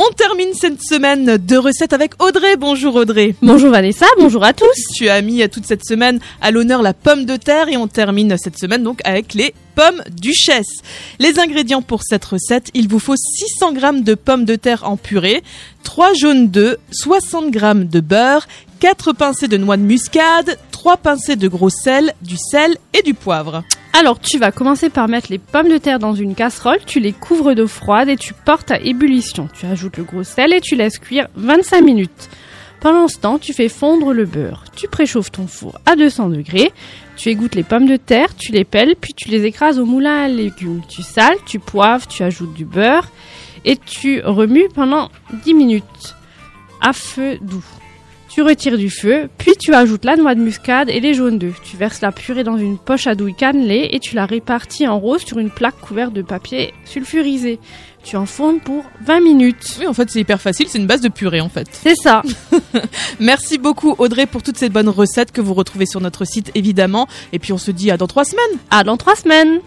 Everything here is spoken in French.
On termine cette semaine de recettes avec Audrey. Bonjour Audrey. Bonjour Vanessa, bonjour à tous. Tu as mis toute cette semaine à l'honneur la pomme de terre et on termine cette semaine donc avec les pommes duchesse. Les ingrédients pour cette recette, il vous faut 600 g de pommes de terre en purée, 3 jaunes d'œufs, 60 g de beurre, 4 pincées de noix de muscade, 3 pincées de gros sel, du sel et du poivre. Alors tu vas commencer par mettre les pommes de terre dans une casserole, tu les couvres d'eau froide et tu portes à ébullition. Tu ajoutes le gros sel et tu laisses cuire 25 minutes. Pendant ce temps, tu fais fondre le beurre. Tu préchauffes ton four à 200 degrés. Tu égouttes les pommes de terre, tu les pelles, puis tu les écrases au moulin à légumes. Tu sales, tu poivres, tu ajoutes du beurre et tu remues pendant 10 minutes à feu doux. Tu retires du feu, puis tu ajoutes la noix de muscade et les jaunes d'œufs. Tu verses la purée dans une poche à douille cannelée et tu la répartis en rose sur une plaque couverte de papier sulfurisé. Tu enfournes pour 20 minutes. Oui, en fait, c'est hyper facile, c'est une base de purée en fait. C'est ça. Merci beaucoup Audrey pour toutes ces bonnes recettes que vous retrouvez sur notre site évidemment. Et puis on se dit à dans trois semaines. À dans trois semaines.